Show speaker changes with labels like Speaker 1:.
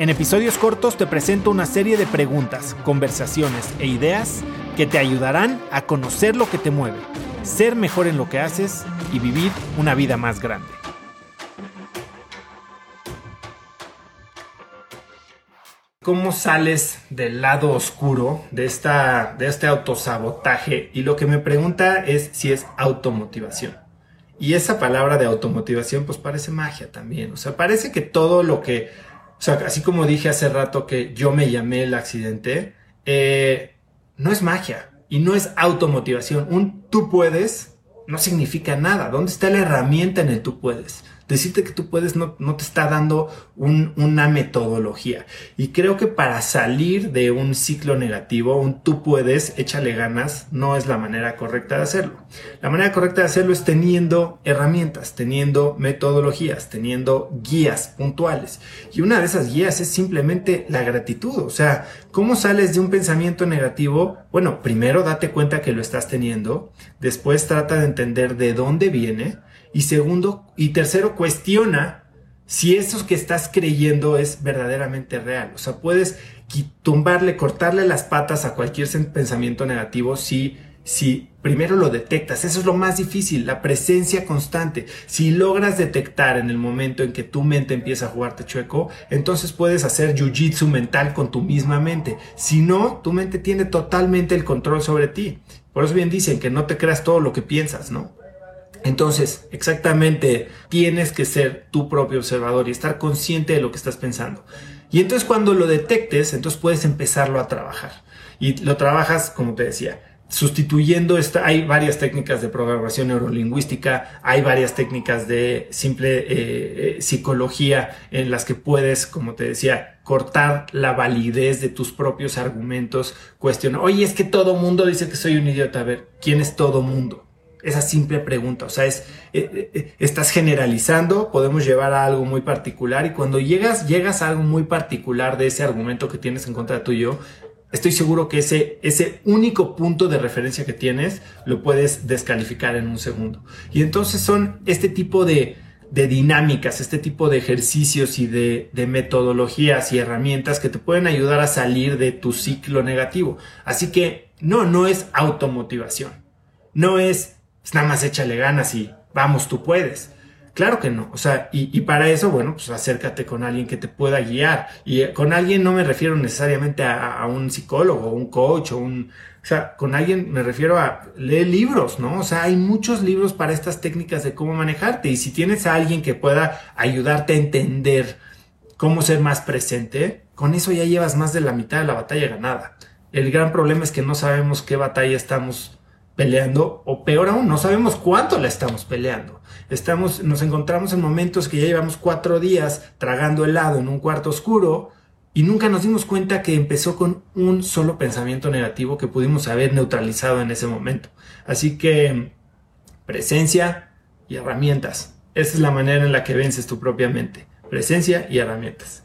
Speaker 1: En episodios cortos te presento una serie de preguntas, conversaciones e ideas que te ayudarán a conocer lo que te mueve, ser mejor en lo que haces y vivir una vida más grande. ¿Cómo sales del lado oscuro de, esta, de este autosabotaje? Y lo que me pregunta es si es automotivación. Y esa palabra de automotivación pues parece magia también. O sea, parece que todo lo que, o sea, así como dije hace rato que yo me llamé el accidente, eh, no es magia y no es automotivación. Un tú puedes no significa nada. ¿Dónde está la herramienta en el tú puedes? Decirte que tú puedes no, te está dando una metodología. Y creo que para salir de un ciclo negativo, un tú puedes, échale ganas, no es la manera correcta de hacerlo. La manera correcta de hacerlo es teniendo herramientas, teniendo metodologías, teniendo guías puntuales. Y una de esas guías es simplemente la gratitud. O sea, ¿cómo sales de un pensamiento negativo? Bueno, primero date cuenta que lo estás teniendo, después trata de entender de dónde viene, y segundo, y tercero, cuestiona si eso que estás creyendo es verdaderamente real. O sea, puedes tumbarle, cortarle las patas a cualquier pensamiento negativo si, si primero lo detectas. Eso es lo más difícil, la presencia constante. Si logras detectar en el momento en que tu mente empieza a jugarte chueco, entonces puedes hacer jiu-jitsu mental con tu misma mente. Si no, tu mente tiene totalmente el control sobre ti. Por eso bien dicen que no te creas todo lo que piensas, ¿no? Entonces, exactamente, tienes que ser tu propio observador y estar consciente de lo que estás pensando. Y entonces cuando lo detectes, entonces puedes empezarlo a trabajar. Y lo trabajas, como te decía, sustituyendo esta, hay varias técnicas de programación neurolingüística, hay varias técnicas de simple eh, eh, psicología en las que puedes, como te decía, cortar la validez de tus propios argumentos, cuestionar, oye, es que todo mundo dice que soy un idiota, a ver, ¿quién es todo mundo? Esa simple pregunta. O sea, es, eh, eh, estás generalizando, podemos llevar a algo muy particular y cuando llegas, llegas a algo muy particular de ese argumento que tienes en contra tuyo, estoy seguro que ese, ese único punto de referencia que tienes lo puedes descalificar en un segundo. Y entonces son este tipo de, de dinámicas, este tipo de ejercicios y de, de, metodologías y herramientas que te pueden ayudar a salir de tu ciclo negativo. Así que no, no es automotivación. No es pues nada más échale ganas y vamos, tú puedes. Claro que no, o sea, y, para eso, bueno, pues acércate con alguien que te pueda guiar. Y eh, con alguien no me refiero necesariamente a, un psicólogo, un coach, o un... O sea, con alguien me refiero a leer libros, ¿no? O sea, hay muchos libros para estas técnicas de cómo manejarte. Y si tienes a alguien que pueda ayudarte a entender cómo ser más presente, con eso ya llevas más de la mitad de la batalla ganada. El gran problema es que no sabemos qué batalla estamos peleando o peor aún, no sabemos cuánto la estamos peleando. Estamos, nos encontramos en momentos que ya llevamos cuatro días tragando helado en un cuarto oscuro y nunca nos dimos cuenta que empezó con un solo pensamiento negativo que pudimos haber neutralizado en ese momento. Así que presencia y herramientas. Esa es la manera en la que vences tu propia mente. Presencia y herramientas.